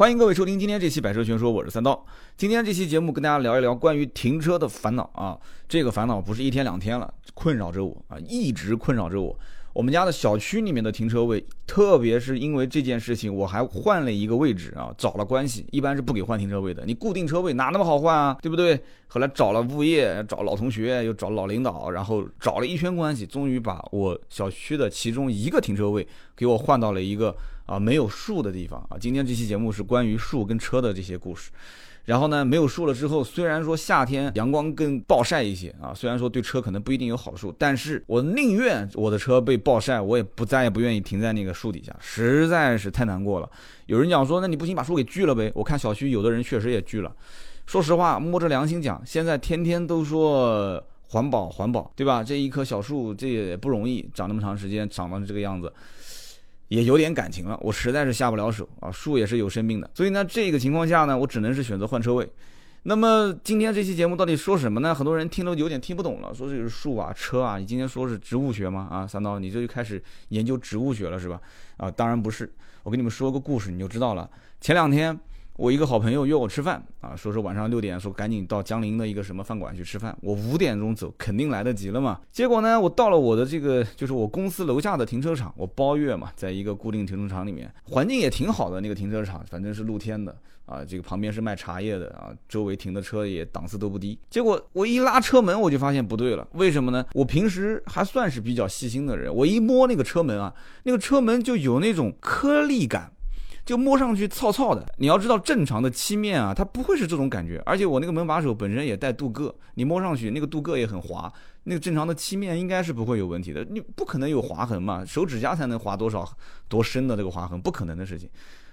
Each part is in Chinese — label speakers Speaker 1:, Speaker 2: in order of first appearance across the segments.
Speaker 1: 欢迎各位收听今天这期《百车全说》，我是三刀。今天这期节目跟大家聊一聊关于停车的烦恼啊，这个烦恼不是一天两天了，困扰着我啊，一直困扰着我。我们家的小区里面的停车位，特别是因为这件事情，我还换了一个位置啊，找了关系，一般是不给换停车位的。你固定车位哪那么好换啊，对不对？后来找了物业，找老同学，又找老领导，然后找了一圈关系，终于把我小区的其中一个停车位给我换到了一个。啊，没有树的地方啊！今天这期节目是关于树跟车的这些故事。然后呢，没有树了之后，虽然说夏天阳光更暴晒一些啊，虽然说对车可能不一定有好处，但是我宁愿我的车被暴晒，我也不再也不愿意停在那个树底下，实在是太难过了。有人讲说，那你不行把树给锯了呗？我看小区有的人确实也锯了。说实话，摸着良心讲，现在天天都说环保环保，对吧？这一棵小树这也不容易，长那么长时间，长到这个样子。也有点感情了，我实在是下不了手啊，树也是有生命的，所以呢，这个情况下呢，我只能是选择换车位。那么今天这期节目到底说什么呢？很多人听都有点听不懂了，说这个树啊、车啊，你今天说是植物学吗？啊，三刀，你这就开始研究植物学了是吧？啊，当然不是，我给你们说个故事你就知道了。前两天。我一个好朋友约我吃饭啊，说是晚上六点，说赶紧到江陵的一个什么饭馆去吃饭。我五点钟走，肯定来得及了嘛。结果呢，我到了我的这个就是我公司楼下的停车场，我包月嘛，在一个固定停车场里面，环境也挺好的。那个停车场反正是露天的啊，这个旁边是卖茶叶的啊，周围停的车也档次都不低。结果我一拉车门，我就发现不对了，为什么呢？我平时还算是比较细心的人，我一摸那个车门啊，那个车门就有那种颗粒感。就摸上去糙糙的，你要知道正常的漆面啊，它不会是这种感觉。而且我那个门把手本身也带镀铬，你摸上去那个镀铬也很滑，那个正常的漆面应该是不会有问题的。你不可能有划痕嘛，手指甲才能划多少多深的这个划痕，不可能的事情。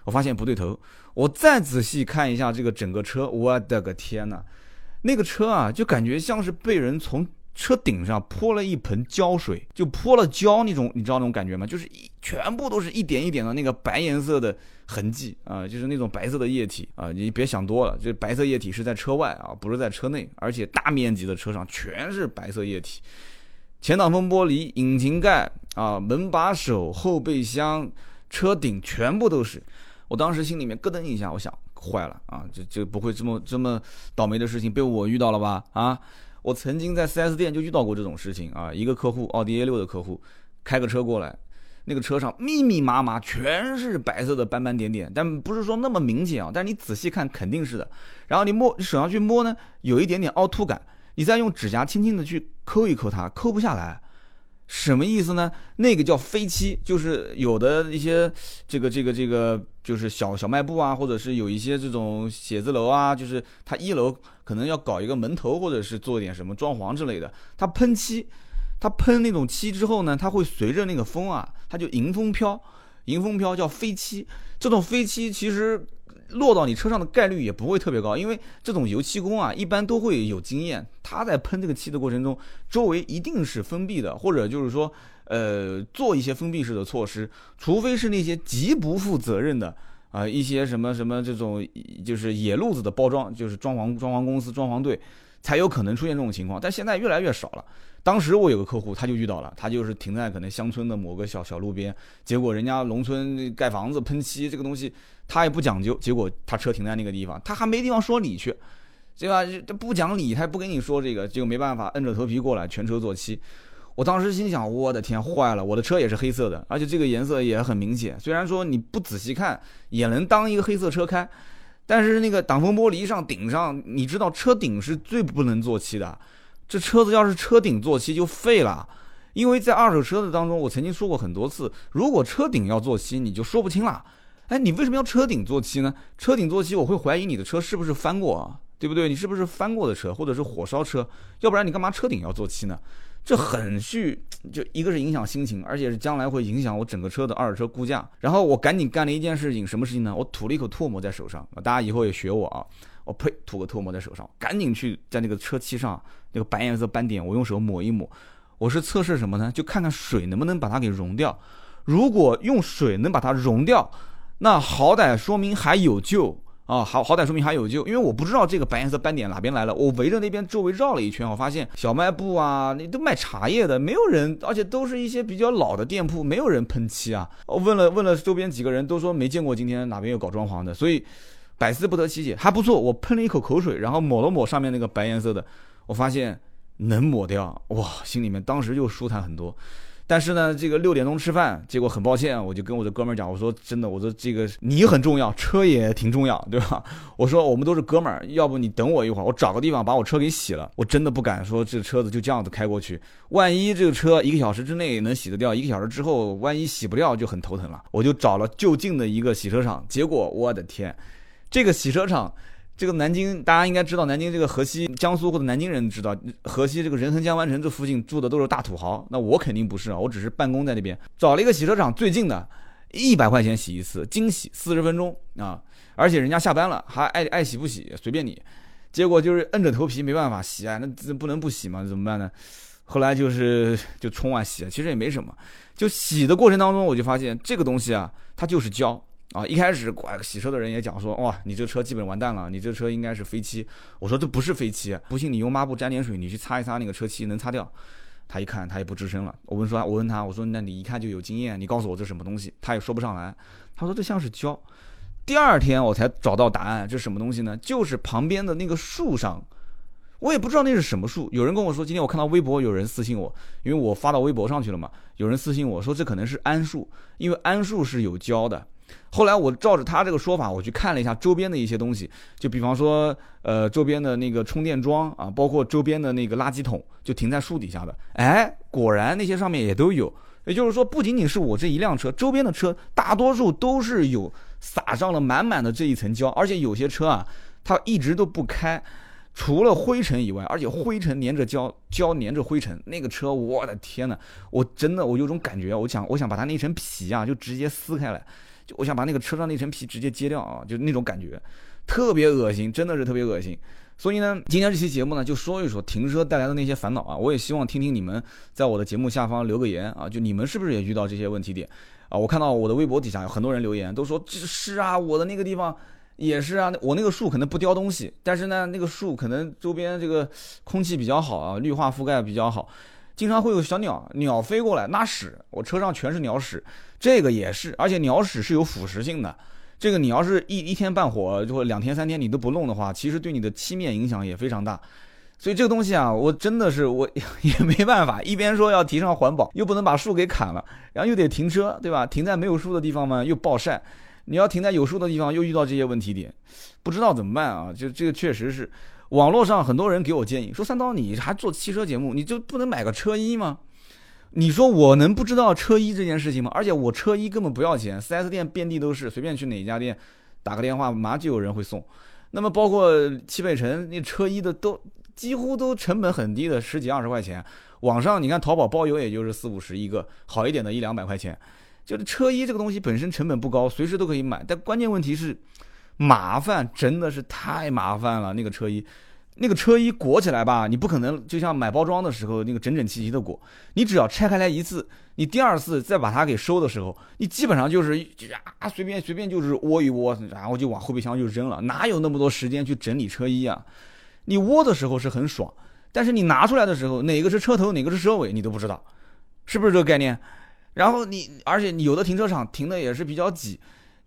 Speaker 1: 我发现不对头，我再仔细看一下这个整个车，我的个天呐，那个车啊，就感觉像是被人从。车顶上泼了一盆胶水，就泼了胶那种，你知道那种感觉吗？就是一全部都是一点一点的那个白颜色的痕迹啊，就是那种白色的液体啊。你别想多了，这白色液体是在车外啊，不是在车内，而且大面积的车上全是白色液体。前挡风玻璃、引擎盖啊、门把手、后备箱、车顶全部都是。我当时心里面咯噔一下，我想坏了啊，这这不会这么这么倒霉的事情被我遇到了吧？啊！我曾经在 4S 店就遇到过这种事情啊，一个客户奥迪 A6 的客户开个车过来，那个车上密密麻麻全是白色的斑斑点点，但不是说那么明显啊，但是你仔细看肯定是的。然后你摸，你手上去摸呢，有一点点凹凸感，你再用指甲轻轻的去抠一抠它，抠不下来。什么意思呢？那个叫飞漆，就是有的一些这个这个这个，就是小小卖部啊，或者是有一些这种写字楼啊，就是它一楼可能要搞一个门头，或者是做点什么装潢之类的，它喷漆，它喷那种漆之后呢，它会随着那个风啊，它就迎风飘，迎风飘叫飞漆，这种飞漆其实。落到你车上的概率也不会特别高，因为这种油漆工啊，一般都会有经验。他在喷这个漆的过程中，周围一定是封闭的，或者就是说，呃，做一些封闭式的措施。除非是那些极不负责任的啊，一些什么什么这种就是野路子的包装，就是装潢装潢公司、装潢队，才有可能出现这种情况。但现在越来越少了。当时我有个客户，他就遇到了，他就是停在可能乡村的某个小小路边，结果人家农村盖房子喷漆这个东西。他也不讲究，结果他车停在那个地方，他还没地方说理去，对吧？他不讲理，他也不跟你说这个，结果没办法，硬着头皮过来，全车做漆。我当时心想，我的天，坏了！我的车也是黑色的，而且这个颜色也很明显。虽然说你不仔细看也能当一个黑色车开，但是那个挡风玻璃上顶上，你知道车顶是最不能做漆的。这车子要是车顶做漆就废了，因为在二手车子当中，我曾经说过很多次，如果车顶要做漆，你就说不清了。哎，你为什么要车顶做漆呢？车顶做漆，我会怀疑你的车是不是翻过啊，对不对？你是不是翻过的车，或者是火烧车？要不然你干嘛车顶要做漆呢？这很虚，就一个是影响心情，而且是将来会影响我整个车的二手车估价。然后我赶紧干了一件事情，什么事情呢？我吐了一口唾沫在手上，大家以后也学我啊！我呸，吐个唾沫在手上，赶紧去在那个车漆上那个白颜色斑点，我用手抹一抹。我是测试什么呢？就看看水能不能把它给溶掉。如果用水能把它溶掉。那好歹说明还有救啊，好好歹说明还有救，因为我不知道这个白颜色斑点哪边来了。我围着那边周围绕了一圈，我发现小卖部啊，你都卖茶叶的，没有人，而且都是一些比较老的店铺，没有人喷漆啊。我问了问了周边几个人，都说没见过今天哪边有搞装潢的，所以百思不得其解，还不错。我喷了一口口水，然后抹了抹上面那个白颜色的，我发现能抹掉，哇，心里面当时就舒坦很多。但是呢，这个六点钟吃饭，结果很抱歉，我就跟我的哥们儿讲，我说真的，我说这个你很重要，车也挺重要，对吧？我说我们都是哥们儿，要不你等我一会儿，我找个地方把我车给洗了。我真的不敢说这车子就这样子开过去，万一这个车一个小时之内能洗得掉，一个小时之后万一洗不掉就很头疼了。我就找了就近的一个洗车场，结果我的天，这个洗车场。这个南京，大家应该知道，南京这个河西，江苏或者南京人知道，河西这个仁恒江湾城这附近住的都是大土豪。那我肯定不是啊，我只是办公在那边，找了一个洗车场最近的，一百块钱洗一次，精洗四十分钟啊，而且人家下班了还爱爱洗不洗随便你。结果就是硬着头皮没办法洗啊，那不能不洗嘛，怎么办呢？后来就是就冲啊洗啊，其实也没什么，就洗的过程当中我就发现这个东西啊，它就是胶。啊，一开始洗车的人也讲说，哇，你这车基本完蛋了，你这车应该是飞漆。我说这不是飞漆，不信你用抹布沾点水，你去擦一擦那个车漆，能擦掉。他一看，他也不吱声了。我问说，我问他，我说那你一看就有经验，你告诉我这什么东西？他也说不上来。他说这像是胶。第二天我才找到答案，这什么东西呢？就是旁边的那个树上，我也不知道那是什么树。有人跟我说，今天我看到微博有人私信我，因为我发到微博上去了嘛，有人私信我说这可能是桉树，因为桉树是有胶的。后来我照着他这个说法，我去看了一下周边的一些东西，就比方说，呃，周边的那个充电桩啊，包括周边的那个垃圾桶，就停在树底下的。哎，果然那些上面也都有。也就是说，不仅仅是我这一辆车，周边的车大多数都是有撒上了满满的这一层胶，而且有些车啊，它一直都不开，除了灰尘以外，而且灰尘粘着胶，胶粘着灰尘，那个车，我的天呐，我真的我有种感觉，我想我想把它那层皮啊，就直接撕开来。就我想把那个车上那层皮直接揭掉啊，就那种感觉，特别恶心，真的是特别恶心。所以呢，今天这期节目呢，就说一说停车带来的那些烦恼啊。我也希望听听你们在我的节目下方留个言啊，就你们是不是也遇到这些问题点啊？我看到我的微博底下有很多人留言，都说这是啊，我的那个地方也是啊，我那个树可能不叼东西，但是呢，那个树可能周边这个空气比较好啊，绿化覆盖比较好。经常会有小鸟鸟飞过来拉屎，我车上全是鸟屎，这个也是，而且鸟屎是有腐蚀性的，这个你要是一一天半火，就两天三天你都不弄的话，其实对你的漆面影响也非常大。所以这个东西啊，我真的是我 也没办法，一边说要提倡环保，又不能把树给砍了，然后又得停车，对吧？停在没有树的地方嘛，又暴晒；你要停在有树的地方，又遇到这些问题点，不知道怎么办啊？就这个确实是。网络上很多人给我建议说：“三刀，你还做汽车节目，你就不能买个车衣吗？你说我能不知道车衣这件事情吗？而且我车衣根本不要钱，4S 店遍地都是，随便去哪家店打个电话，马上就有人会送。那么包括汽配城那车衣的都几乎都成本很低的，十几二十块钱。网上你看淘宝包邮也就是四五十一个，好一点的一两百块钱。就是车衣这个东西本身成本不高，随时都可以买，但关键问题是。”麻烦真的是太麻烦了，那个车衣，那个车衣裹起来吧，你不可能就像买包装的时候那个整整齐齐的裹，你只要拆开来一次，你第二次再把它给收的时候，你基本上就是啊随便随便就是窝一窝，然后就往后备箱就扔了，哪有那么多时间去整理车衣啊？你窝的时候是很爽，但是你拿出来的时候，哪个是车头，哪个是车尾，你都不知道，是不是这个概念？然后你，而且你有的停车场停的也是比较挤。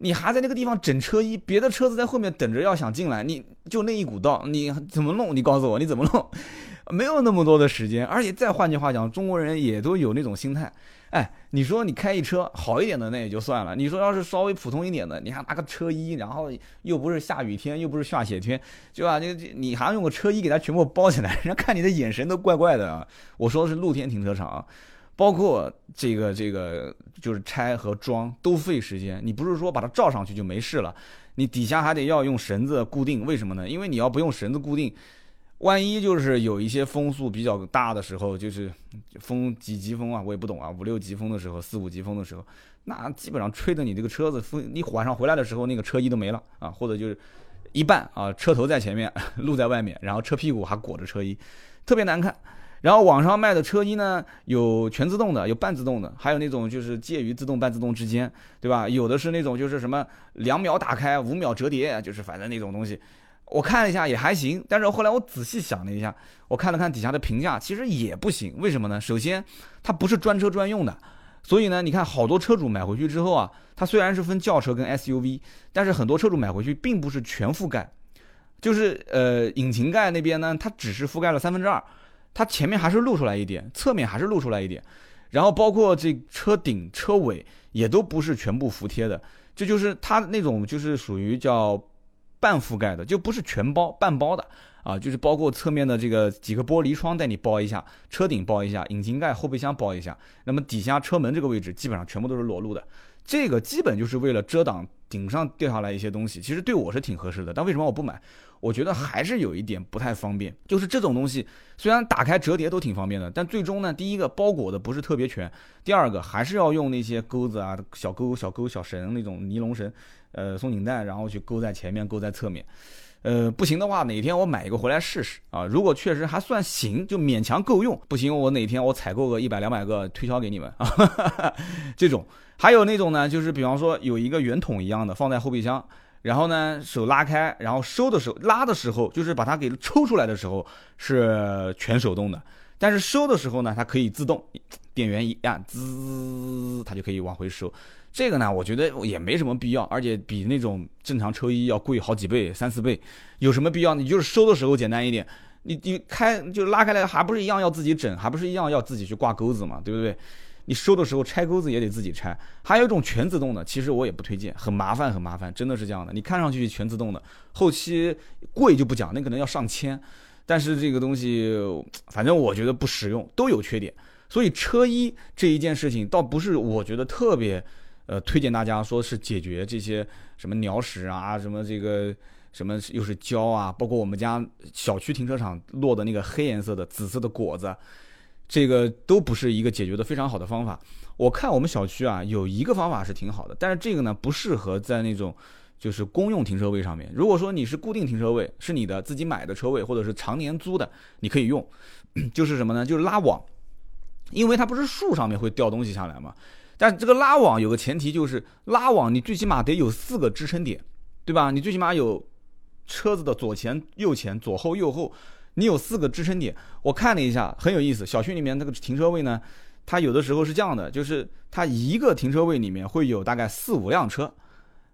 Speaker 1: 你还在那个地方整车衣，别的车子在后面等着要想进来，你就那一股道，你怎么弄？你告诉我你怎么弄？没有那么多的时间，而且再换句话讲，中国人也都有那种心态。哎，你说你开一车好一点的那也就算了，你说要是稍微普通一点的，你还拿个车衣，然后又不是下雨天，又不是下雪天，对吧？你你还用个车衣给它全部包起来，人家看你的眼神都怪怪的啊！我说的是露天停车场。包括这个这个就是拆和装都费时间，你不是说把它罩上去就没事了，你底下还得要用绳子固定，为什么呢？因为你要不用绳子固定，万一就是有一些风速比较大的时候，就是风几级风啊，我也不懂啊，五六级风的时候，四五级风的时候，那基本上吹的你这个车子风，你晚上回来的时候那个车衣都没了啊，或者就是一半啊，车头在前面，路在外面，然后车屁股还裹着车衣，特别难看。然后网上卖的车衣呢，有全自动的，有半自动的，还有那种就是介于自动半自动之间，对吧？有的是那种就是什么两秒打开，五秒折叠，就是反正那种东西。我看了一下也还行，但是后来我仔细想了一下，我看了看底下的评价，其实也不行。为什么呢？首先，它不是专车专用的，所以呢，你看好多车主买回去之后啊，它虽然是分轿车跟 SUV，但是很多车主买回去并不是全覆盖，就是呃引擎盖那边呢，它只是覆盖了三分之二，它前面还是露出来一点，侧面还是露出来一点，然后包括这车顶、车尾也都不是全部服贴的，这就是它那种就是属于叫。半覆盖的就不是全包，半包的。啊，就是包括侧面的这个几个玻璃窗带你包一下，车顶包一下，引擎盖、后备箱包一下，那么底下车门这个位置基本上全部都是裸露的，这个基本就是为了遮挡顶上掉下来一些东西，其实对我是挺合适的，但为什么我不买？我觉得还是有一点不太方便，就是这种东西虽然打开折叠都挺方便的，但最终呢，第一个包裹的不是特别全，第二个还是要用那些钩子啊、小钩、小钩、小绳那种尼龙绳。呃，松紧带，然后去勾在前面，勾在侧面，呃，不行的话，哪天我买一个回来试试啊？如果确实还算行，就勉强够用。不行，我哪天我采购个一百两百个推销给你们啊。这种还有那种呢，就是比方说有一个圆筒一样的放在后备箱，然后呢手拉开，然后收的时候拉的时候，就是把它给抽出来的时候是全手动的，但是收的时候呢，它可以自动，电源一按，滋，它就可以往回收。这个呢，我觉得也没什么必要，而且比那种正常车衣要贵好几倍、三四倍，有什么必要？你就是收的时候简单一点，你你开就拉开来，还不是一样要自己整，还不是一样要自己去挂钩子嘛，对不对？你收的时候拆钩子也得自己拆。还有一种全自动的，其实我也不推荐，很麻烦，很麻烦，真的是这样的。你看上去全自动的，后期贵就不讲，那可能要上千，但是这个东西反正我觉得不实用，都有缺点。所以车衣这一件事情，倒不是我觉得特别。呃，推荐大家说是解决这些什么鸟屎啊，什么这个什么又是胶啊，包括我们家小区停车场落的那个黑颜色的紫色的果子，这个都不是一个解决的非常好的方法。我看我们小区啊有一个方法是挺好的，但是这个呢不适合在那种就是公用停车位上面。如果说你是固定停车位，是你的自己买的车位或者是常年租的，你可以用，就是什么呢？就是拉网，因为它不是树上面会掉东西下来嘛？但这个拉网有个前提，就是拉网你最起码得有四个支撑点，对吧？你最起码有车子的左前、右前、左后、右后，你有四个支撑点。我看了一下，很有意思。小区里面那个停车位呢，它有的时候是这样的，就是它一个停车位里面会有大概四五辆车，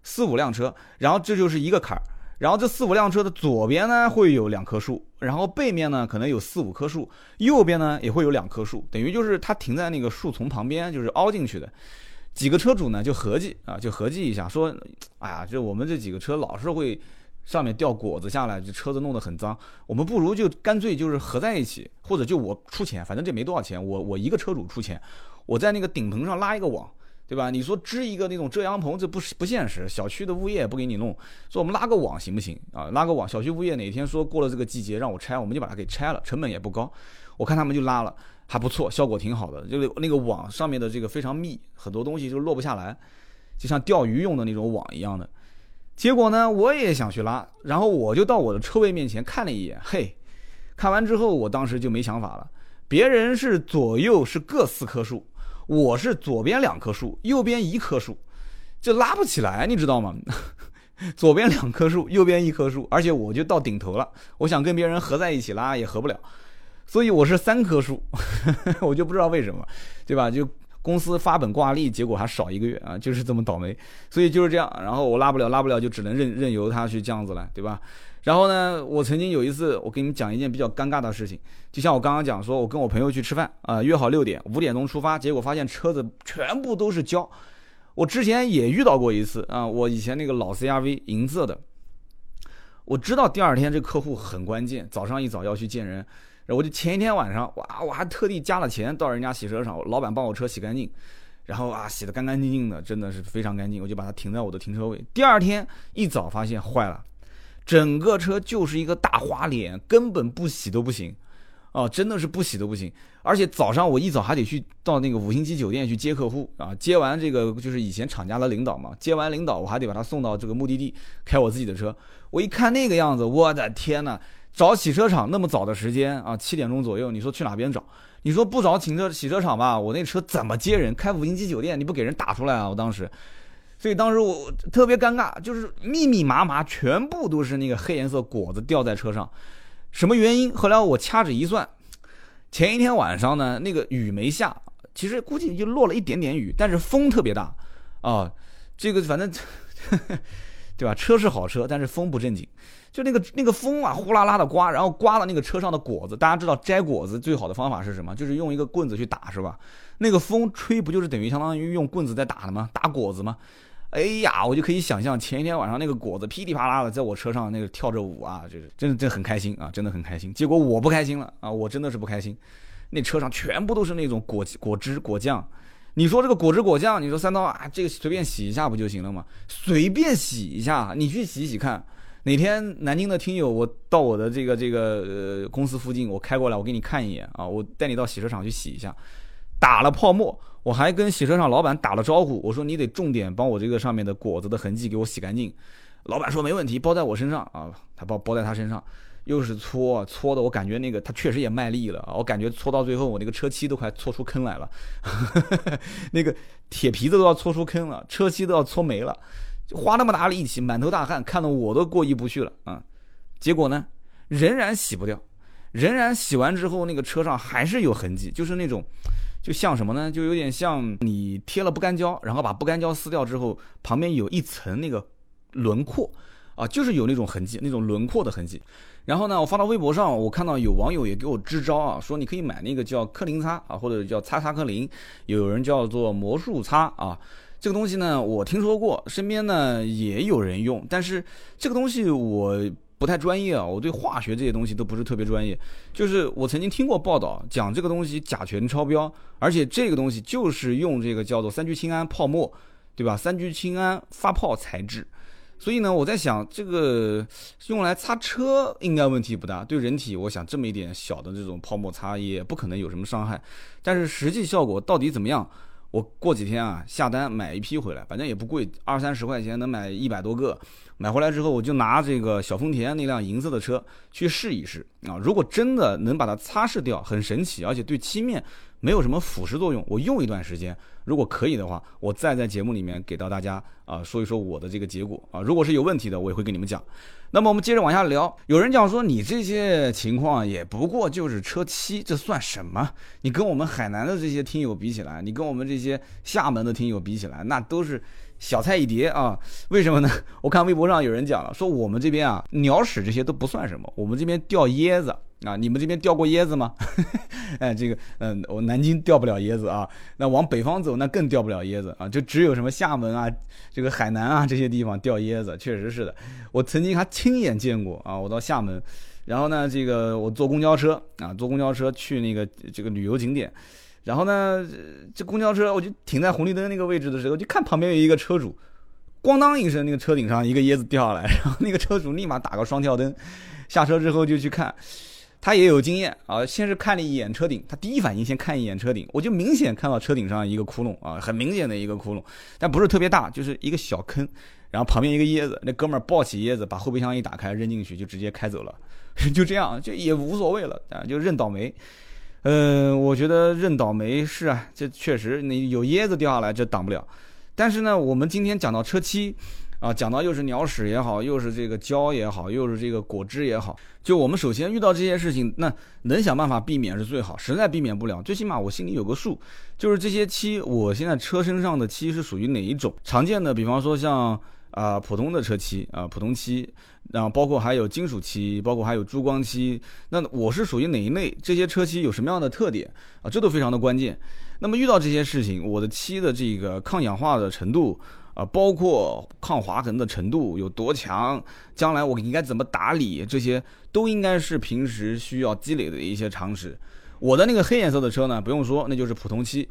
Speaker 1: 四五辆车，然后这就是一个坎儿。然后这四五辆车的左边呢会有两棵树，然后背面呢可能有四五棵树，右边呢也会有两棵树，等于就是它停在那个树。丛旁边，就是凹进去的。几个车主呢就合计啊，就合计一下，说，哎呀，这我们这几个车老是会上面掉果子下来，这车子弄得很脏，我们不如就干脆就是合在一起，或者就我出钱，反正这没多少钱，我我一个车主出钱，我在那个顶棚上拉一个网。对吧？你说支一个那种遮阳棚，这不是不现实。小区的物业也不给你弄，说我们拉个网行不行啊？拉个网，小区物业哪天说过了这个季节让我拆，我们就把它给拆了，成本也不高。我看他们就拉了，还不错，效果挺好的。就是那个网上面的这个非常密，很多东西就落不下来，就像钓鱼用的那种网一样的。结果呢，我也想去拉，然后我就到我的车位面前看了一眼，嘿，看完之后我当时就没想法了。别人是左右是各四棵树。我是左边两棵树，右边一棵树，就拉不起来，你知道吗？左边两棵树，右边一棵树，而且我就到顶头了，我想跟别人合在一起拉也合不了，所以我是三棵树，我就不知道为什么，对吧？就公司发本挂历，结果还少一个月啊，就是这么倒霉，所以就是这样，然后我拉不了，拉不了就只能任任由它去这样子了，对吧？然后呢，我曾经有一次，我给你们讲一件比较尴尬的事情，就像我刚刚讲，说我跟我朋友去吃饭啊，约好六点，五点钟出发，结果发现车子全部都是胶。我之前也遇到过一次啊，我以前那个老 CRV 银色的，我知道第二天这客户很关键，早上一早要去见人，然后我就前一天晚上，哇，我还特地加了钱到人家洗车场，老板帮我车洗干净，然后啊洗得干干净净的，真的是非常干净，我就把它停在我的停车位。第二天一早发现坏了。整个车就是一个大花脸，根本不洗都不行，啊，真的是不洗都不行。而且早上我一早还得去到那个五星级酒店去接客户啊，接完这个就是以前厂家的领导嘛，接完领导我还得把他送到这个目的地，开我自己的车。我一看那个样子，我的天呐，找洗车场那么早的时间啊，七点钟左右，你说去哪边找？你说不找停车洗车场吧，我那车怎么接人？开五星级酒店你不给人打出来啊？我当时，所以当时我特别尴尬，就是密密麻麻全部都是那个黑颜色果子掉在车上，什么原因？后来我掐指一算，前一天晚上呢，那个雨没下，其实估计就落了一点点雨，但是风特别大啊，这个反正。对吧？车是好车，但是风不正经，就那个那个风啊，呼啦啦的刮，然后刮了那个车上的果子。大家知道摘果子最好的方法是什么？就是用一个棍子去打，是吧？那个风吹，不就是等于相当于用棍子在打的吗？打果子吗？哎呀，我就可以想象前一天晚上那个果子噼里啪啦的在我车上那个跳着舞啊，就是真的真的很开心啊，真的很开心。结果我不开心了啊，我真的是不开心。那车上全部都是那种果果汁果酱。你说这个果汁果酱，你说三刀啊，这个随便洗一下不就行了吗？随便洗一下，你去洗洗看。哪天南京的听友，我到我的这个这个呃公司附近，我开过来，我给你看一眼啊，我带你到洗车场去洗一下。打了泡沫，我还跟洗车场老板打了招呼，我说你得重点帮我这个上面的果子的痕迹给我洗干净。老板说没问题，包在我身上啊，他包包在他身上。又是搓搓的，我感觉那个他确实也卖力了啊！我感觉搓到最后，我那个车漆都快搓出坑来了，那个铁皮子都要搓出坑了，车漆都要搓没了，花那么大力气，满头大汗，看得我都过意不去了啊！结果呢，仍然洗不掉，仍然洗完之后，那个车上还是有痕迹，就是那种，就像什么呢？就有点像你贴了不干胶，然后把不干胶撕掉之后，旁边有一层那个轮廓啊，就是有那种痕迹，那种轮廓的痕迹。然后呢，我发到微博上，我看到有网友也给我支招啊，说你可以买那个叫科林擦啊，或者叫擦擦科林，有人叫做魔术擦啊。这个东西呢，我听说过，身边呢也有人用，但是这个东西我不太专业啊，我对化学这些东西都不是特别专业。就是我曾经听过报道讲这个东西甲醛超标，而且这个东西就是用这个叫做三聚氰胺泡沫，对吧？三聚氰胺发泡材质。所以呢，我在想，这个用来擦车应该问题不大，对人体，我想这么一点小的这种泡沫擦也不可能有什么伤害。但是实际效果到底怎么样？我过几天啊下单买一批回来，反正也不贵，二三十块钱能买一百多个。买回来之后，我就拿这个小丰田那辆银色的车去试一试啊。如果真的能把它擦拭掉，很神奇，而且对漆面没有什么腐蚀作用。我用一段时间。如果可以的话，我再在节目里面给到大家啊说一说我的这个结果啊。如果是有问题的，我也会跟你们讲。那么我们接着往下聊。有人讲说你这些情况也不过就是车漆，这算什么？你跟我们海南的这些听友比起来，你跟我们这些厦门的听友比起来，那都是小菜一碟啊。为什么呢？我看微博上有人讲了，说我们这边啊鸟屎这些都不算什么，我们这边掉椰子。啊，你们这边掉过椰子吗？哎，这个，嗯，我南京掉不了椰子啊。那往北方走，那更掉不了椰子啊。就只有什么厦门啊，这个海南啊这些地方掉椰子，确实是的。我曾经还亲眼见过啊。我到厦门，然后呢，这个我坐公交车啊，坐公交车去那个这个旅游景点，然后呢，这公交车我就停在红绿灯那个位置的时候，就看旁边有一个车主，咣当一声，那个车顶上一个椰子掉下来，然后那个车主立马打个双跳灯，下车之后就去看。他也有经验啊，先是看了一眼车顶，他第一反应先看一眼车顶，我就明显看到车顶上一个窟窿啊，很明显的一个窟窿，但不是特别大，就是一个小坑，然后旁边一个椰子，那哥们儿抱起椰子，把后备箱一打开扔进去，就直接开走了，就这样，就也无所谓了啊，就认倒霉。嗯，我觉得认倒霉是啊，这确实你有椰子掉下来，这挡不了。但是呢，我们今天讲到车漆。啊，讲到又是鸟屎也好，又是这个胶也好，又是这个果汁也好，就我们首先遇到这些事情，那能想办法避免是最好。实在避免不了，最起码我心里有个数，就是这些漆，我现在车身上的漆是属于哪一种？常见的，比方说像啊普通的车漆啊普通漆，然后包括还有金属漆，包括还有珠光漆，那我是属于哪一类？这些车漆有什么样的特点啊？这都非常的关键。那么遇到这些事情，我的漆的这个抗氧化的程度。啊，包括抗划痕的程度有多强，将来我应该怎么打理，这些都应该是平时需要积累的一些常识。我的那个黑颜色的车呢，不用说，那就是普通漆，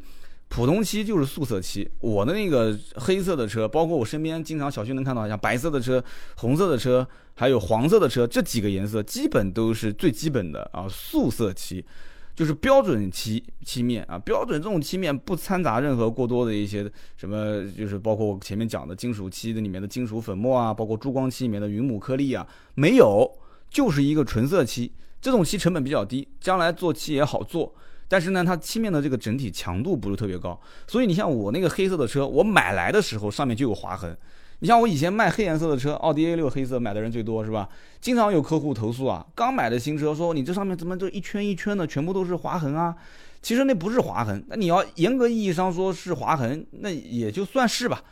Speaker 1: 普通漆就是素色漆。我的那个黑色的车，包括我身边经常小区能看到像白色的车、红色的车，还有黄色的车，这几个颜色基本都是最基本的啊，素色漆。就是标准漆漆面啊，标准这种漆面不掺杂任何过多的一些什么，就是包括我前面讲的金属漆的里面的金属粉末啊，包括珠光漆里面的云母颗粒啊，没有，就是一个纯色漆，这种漆成本比较低，将来做漆也好做。但是呢，它漆面的这个整体强度不是特别高，所以你像我那个黑色的车，我买来的时候上面就有划痕。你像我以前卖黑颜色的车，奥迪 A 六黑色买的人最多是吧？经常有客户投诉啊，刚买的新车说你这上面怎么就一圈一圈的，全部都是划痕啊？其实那不是划痕，那你要严格意义上说是划痕，那也就算是吧。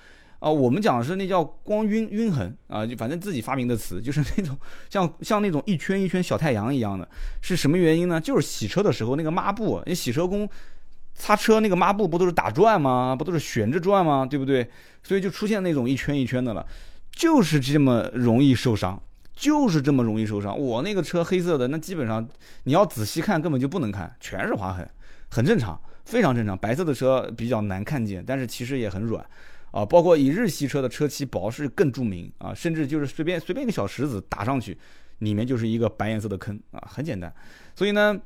Speaker 1: 啊，我们讲的是那叫光晕晕痕啊，就反正自己发明的词，就是那种像像那种一圈一圈小太阳一样的，是什么原因呢？就是洗车的时候那个抹布，你洗车工擦车那个抹布不都是打转吗？不都是悬着转吗？对不对？所以就出现那种一圈一圈的了，就是这么容易受伤，就是这么容易受伤。我那个车黑色的，那基本上你要仔细看根本就不能看，全是划痕，很正常，非常正常。白色的车比较难看见，但是其实也很软。啊，包括以日系车的车漆薄是更著名啊，甚至就是随便随便一个小石子打上去，里面就是一个白颜色的坑啊，很简单。所以呢，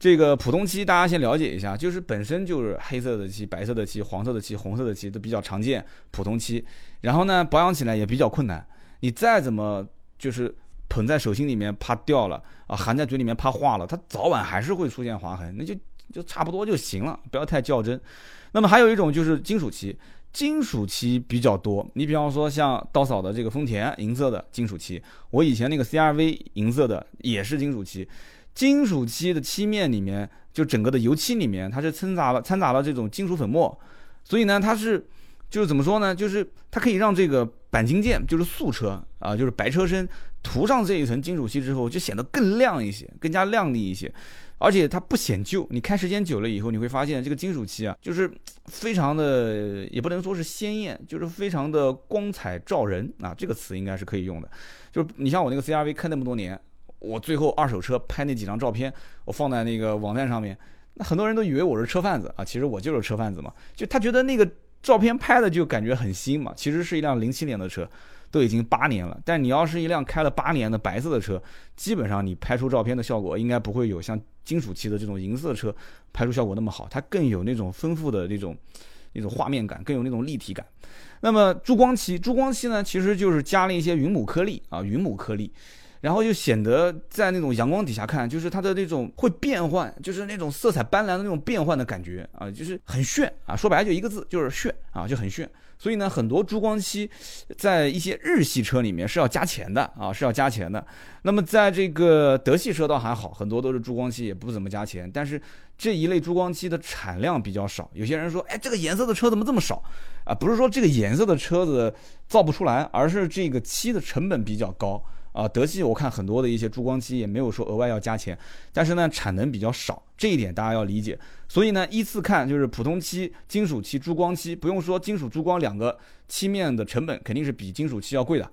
Speaker 1: 这个普通漆大家先了解一下，就是本身就是黑色的漆、白色的漆、黄色的漆、红色的漆都比较常见，普通漆。然后呢，保养起来也比较困难，你再怎么就是捧在手心里面怕掉了啊，含在嘴里面怕化了，它早晚还是会出现划痕，那就就差不多就行了，不要太较真。那么还有一种就是金属漆。金属漆比较多，你比方说像刀嫂的这个丰田银色的金属漆，我以前那个 CRV 银色的也是金属漆。金属漆的漆面里面，就整个的油漆里面，它是掺杂了掺杂了这种金属粉末，所以呢，它是就是怎么说呢？就是它可以让这个钣金件，就是素车啊，就是白车身涂上这一层金属漆之后，就显得更亮一些，更加亮丽一些。而且它不显旧，你开时间久了以后，你会发现这个金属漆啊，就是非常的，也不能说是鲜艳，就是非常的光彩照人啊，这个词应该是可以用的。就是你像我那个 CRV 开那么多年，我最后二手车拍那几张照片，我放在那个网站上面，那很多人都以为我是车贩子啊，其实我就是车贩子嘛，就他觉得那个照片拍的就感觉很新嘛，其实是一辆零七年的车。都已经八年了，但你要是一辆开了八年的白色的车，基本上你拍出照片的效果应该不会有像金属漆的这种银色车拍出效果那么好，它更有那种丰富的那种那种画面感，更有那种立体感。那么珠光漆，珠光漆呢，其实就是加了一些云母颗粒啊，云母颗粒，然后就显得在那种阳光底下看，就是它的那种会变换，就是那种色彩斑斓的那种变换的感觉啊，就是很炫啊，说白了就一个字，就是炫啊，就很炫。所以呢，很多珠光漆在一些日系车里面是要加钱的啊，是要加钱的。那么在这个德系车倒还好，很多都是珠光漆，也不怎么加钱。但是这一类珠光漆的产量比较少。有些人说，哎，这个颜色的车怎么这么少啊？不是说这个颜色的车子造不出来，而是这个漆的成本比较高。啊，德系我看很多的一些珠光漆也没有说额外要加钱，但是呢产能比较少，这一点大家要理解。所以呢依次看就是普通漆、金属漆、珠光漆，不用说金属、珠光两个漆面的成本肯定是比金属漆要贵的。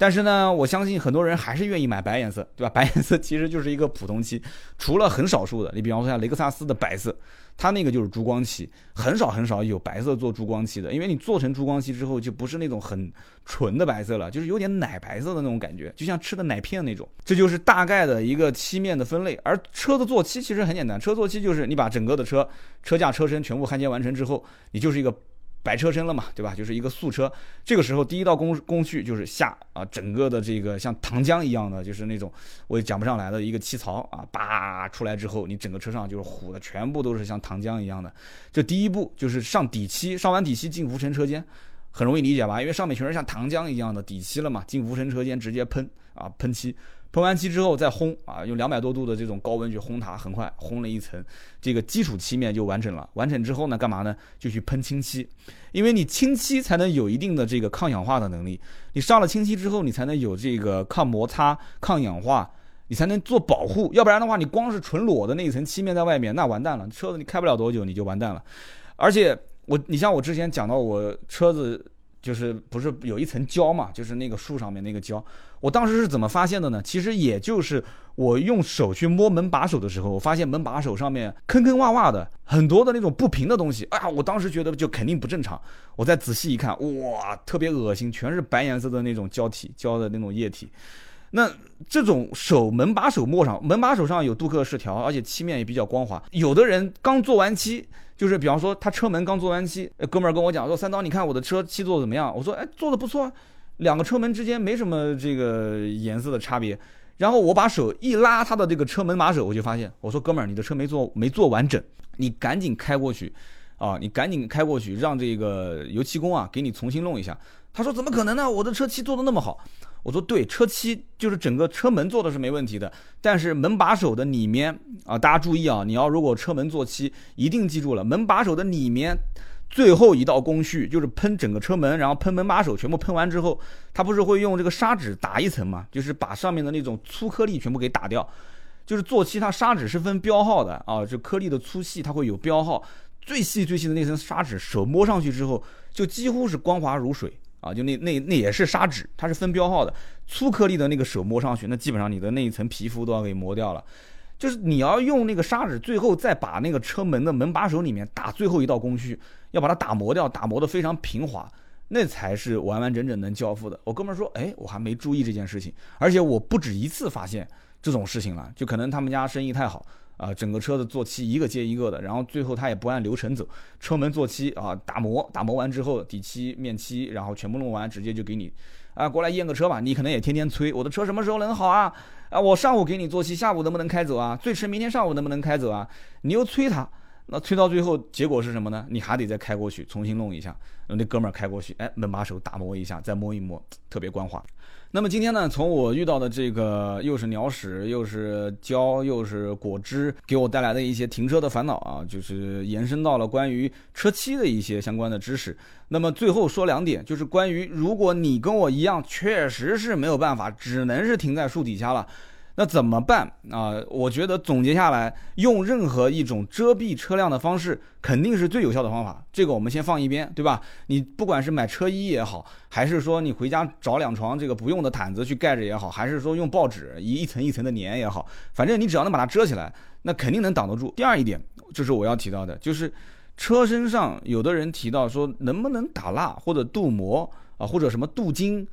Speaker 1: 但是呢，我相信很多人还是愿意买白颜色，对吧？白颜色其实就是一个普通漆，除了很少数的，你比方说像雷克萨斯的白色，它那个就是珠光漆，很少很少有白色做珠光漆的，因为你做成珠光漆之后，就不是那种很纯的白色了，就是有点奶白色的那种感觉，就像吃的奶片那种。这就是大概的一个漆面的分类。而车的做漆其实很简单，车做漆就是你把整个的车车架、车身全部焊接完成之后，你就是一个。白车身了嘛，对吧？就是一个素车。这个时候，第一道工工序就是下啊，整个的这个像糖浆一样的，就是那种我也讲不上来的一个漆槽啊，叭出来之后，你整个车上就是糊的，全部都是像糖浆一样的。这第一步就是上底漆，上完底漆进无尘车间，很容易理解吧？因为上面全是像糖浆一样的底漆了嘛，进无尘车间直接喷啊，喷漆。喷完漆之后再烘啊，用两百多度的这种高温去烘它，很快烘了一层，这个基础漆面就完成了。完成之后呢，干嘛呢？就去喷清漆，因为你清漆才能有一定的这个抗氧化的能力。你上了清漆之后，你才能有这个抗摩擦、抗氧化，你才能做保护。要不然的话，你光是纯裸的那一层漆面在外面，那完蛋了，车子你开不了多久你就完蛋了。而且我，你像我之前讲到我车子。就是不是有一层胶嘛？就是那个树上面那个胶，我当时是怎么发现的呢？其实也就是我用手去摸门把手的时候，我发现门把手上面坑坑洼洼的，很多的那种不平的东西。啊，我当时觉得就肯定不正常。我再仔细一看，哇，特别恶心，全是白颜色的那种胶体，胶的那种液体。那这种手门把手摸上，门把手上有镀铬饰条，而且漆面也比较光滑。有的人刚做完漆。就是比方说，他车门刚做完漆，哥们儿跟我讲说：“三刀，你看我的车漆做的怎么样？”我说：“哎，做的不错，两个车门之间没什么这个颜色的差别。”然后我把手一拉他的这个车门把手，我就发现，我说哥们儿，你的车没做没做完整，你赶紧开过去，啊，你赶紧开过去，让这个油漆工啊给你重新弄一下。他说怎么可能呢？我的车漆做的那么好。我说对，车漆就是整个车门做的是没问题的，但是门把手的里面啊，大家注意啊，你要如果车门做漆，一定记住了，门把手的里面。最后一道工序就是喷整个车门，然后喷门把手，全部喷完之后，它不是会用这个砂纸打一层嘛？就是把上面的那种粗颗粒全部给打掉。就是做漆，它砂纸是分标号的啊，这颗粒的粗细它会有标号。最细最细的那层砂纸，手摸上去之后，就几乎是光滑如水啊！就那那那也是砂纸，它是分标号的。粗颗粒的那个手摸上去，那基本上你的那一层皮肤都要给磨掉了。就是你要用那个砂纸，最后再把那个车门的门把手里面打最后一道工序，要把它打磨掉，打磨的非常平滑，那才是完完整整能交付的。我哥们说，哎，我还没注意这件事情，而且我不止一次发现这种事情了，就可能他们家生意太好啊，整个车子做漆一个接一个的，然后最后他也不按流程走，车门做漆啊，打磨，打磨完之后底漆、面漆，然后全部弄完，直接就给你啊过来验个车吧。你可能也天天催我的车什么时候能好啊？啊，我上午给你做漆，下午能不能开走啊？最迟明天上午能不能开走啊？你又催他，那推到最后结果是什么呢？你还得再开过去重新弄一下。那哥们儿开过去，哎，门把手打磨一下，再摸一摸，特别光滑。那么今天呢，从我遇到的这个又是鸟屎又是胶又是果汁，给我带来的一些停车的烦恼啊，就是延伸到了关于车漆的一些相关的知识。那么最后说两点，就是关于如果你跟我一样，确实是没有办法，只能是停在树底下了。那怎么办啊？我觉得总结下来，用任何一种遮蔽车辆的方式，肯定是最有效的方法。这个我们先放一边，对吧？你不管是买车衣也好，还是说你回家找两床这个不用的毯子去盖着也好，还是说用报纸一一层一层的粘也好，反正你只要能把它遮起来，那肯定能挡得住。第二一点就是我要提到的，就是车身上有的人提到说能不能打蜡或者镀膜啊，或者什么镀金。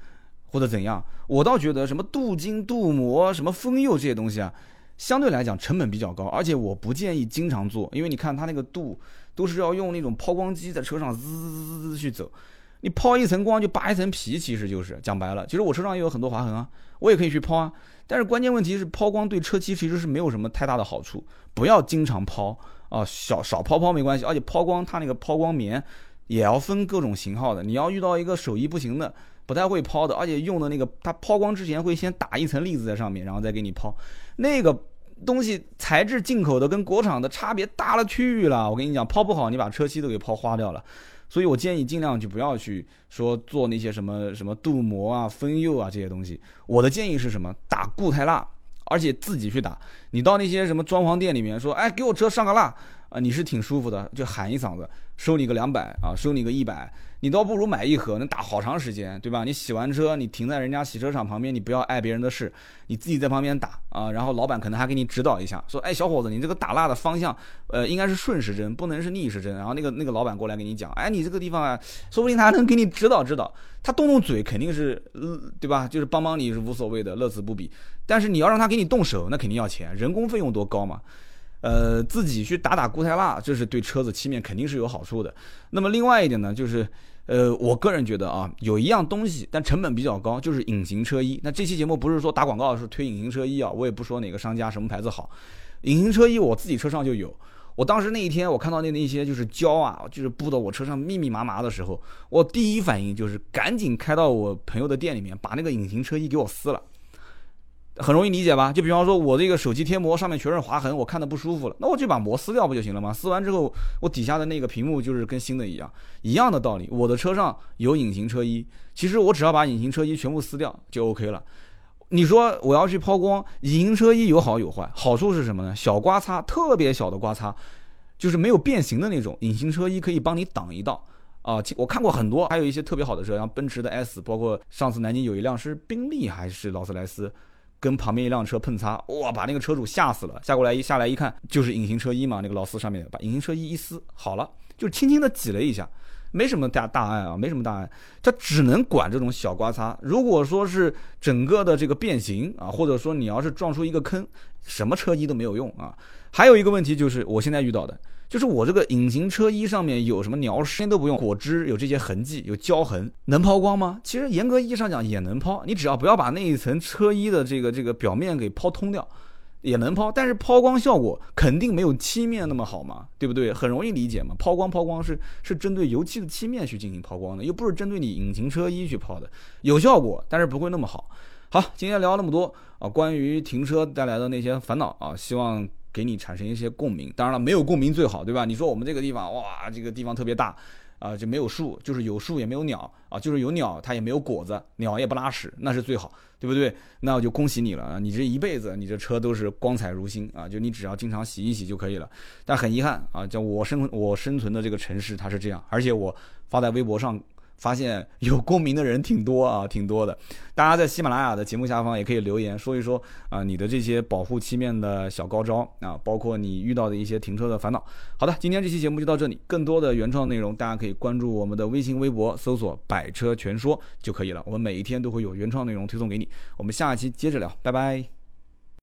Speaker 1: 或者怎样，我倒觉得什么镀金、镀膜、什么封釉这些东西啊，相对来讲成本比较高，而且我不建议经常做，因为你看它那个镀都是要用那种抛光机在车上滋滋滋滋去走，你抛一层光就扒一层皮，其实就是讲白了。其实我车上也有很多划痕啊，我也可以去抛啊，但是关键问题是抛光对车漆其实是没有什么太大的好处，不要经常抛啊，小少抛抛没关系，而且抛光它那个抛光棉也要分各种型号的，你要遇到一个手艺不行的。不太会抛的，而且用的那个，它抛光之前会先打一层粒子在上面，然后再给你抛。那个东西材质进口的跟国产的差别大了去了。我跟你讲，抛不好，你把车漆都给抛花掉了。所以我建议尽量就不要去说做那些什么什么镀膜啊、封釉啊这些东西。我的建议是什么？打固态蜡，而且自己去打。你到那些什么装潢店里面说，哎，给我车上个蜡啊，你是挺舒服的，就喊一嗓子，收你个两百啊，收你个一百。你倒不如买一盒，能打好长时间，对吧？你洗完车，你停在人家洗车场旁边，你不要碍别人的事，你自己在旁边打啊。然后老板可能还给你指导一下，说：“哎，小伙子，你这个打蜡的方向，呃，应该是顺时针，不能是逆时针。”然后那个那个老板过来给你讲：“哎，你这个地方啊，说不定他还能给你指导指导。他动动嘴肯定是，对吧？就是帮帮你是无所谓的，乐此不疲。但是你要让他给你动手，那肯定要钱，人工费用多高嘛？呃，自己去打打固态蜡，这是对车子漆面肯定是有好处的。那么另外一点呢，就是。呃，我个人觉得啊，有一样东西，但成本比较高，就是隐形车衣。那这期节目不是说打广告，是推隐形车衣啊，我也不说哪个商家什么牌子好。隐形车衣我自己车上就有。我当时那一天我看到那那些就是胶啊，就是布到我车上密密麻麻的时候，我第一反应就是赶紧开到我朋友的店里面，把那个隐形车衣给我撕了。很容易理解吧？就比方说，我这个手机贴膜上面全是划痕，我看的不舒服了，那我就把膜撕掉不就行了吗？撕完之后，我底下的那个屏幕就是跟新的一样，一样的道理。我的车上有隐形车衣，其实我只要把隐形车衣全部撕掉就 OK 了。你说我要去抛光，隐形车衣有好有坏，好处是什么呢？小刮擦，特别小的刮擦，就是没有变形的那种，隐形车衣可以帮你挡一道啊。我看过很多，还有一些特别好的车，像奔驰的 S，包括上次南京有一辆是宾利还是劳斯莱斯。跟旁边一辆车碰擦，哇，把那个车主吓死了。下过来一下来一看，就是隐形车衣嘛，那个劳斯上面把隐形车衣一撕好了，就轻轻的挤了一下。没什么大大碍啊，没什么大碍。它只能管这种小刮擦。如果说是整个的这个变形啊，或者说你要是撞出一个坑，什么车衣都没有用啊。还有一个问题就是我现在遇到的，就是我这个隐形车衣上面有什么鸟屎都不用，果汁有这些痕迹，有胶痕，能抛光吗？其实严格意义上讲也能抛，你只要不要把那一层车衣的这个这个表面给抛通掉。也能抛，但是抛光效果肯定没有漆面那么好嘛，对不对？很容易理解嘛。抛光抛光是是针对油漆的漆面去进行抛光的，又不是针对你隐形车衣去抛的，有效果，但是不会那么好。好，今天聊那么多啊，关于停车带来的那些烦恼啊，希望给你产生一些共鸣。当然了，没有共鸣最好，对吧？你说我们这个地方哇，这个地方特别大。啊，就没有树，就是有树也没有鸟啊，就是有鸟它也没有果子，鸟也不拉屎，那是最好，对不对？那我就恭喜你了啊，你这一辈子你这车都是光彩如新啊，就你只要经常洗一洗就可以了。但很遗憾啊，叫我生我生存的这个城市它是这样，而且我发在微博上。发现有共鸣的人挺多啊，挺多的。大家在喜马拉雅的节目下方也可以留言说一说啊，你的这些保护漆面的小高招啊，包括你遇到的一些停车的烦恼。好的，今天这期节目就到这里，更多的原创内容大家可以关注我们的微信、微博，搜索“百车全说”就可以了。我们每一天都会有原创内容推送给你。我们下期接着聊，拜拜。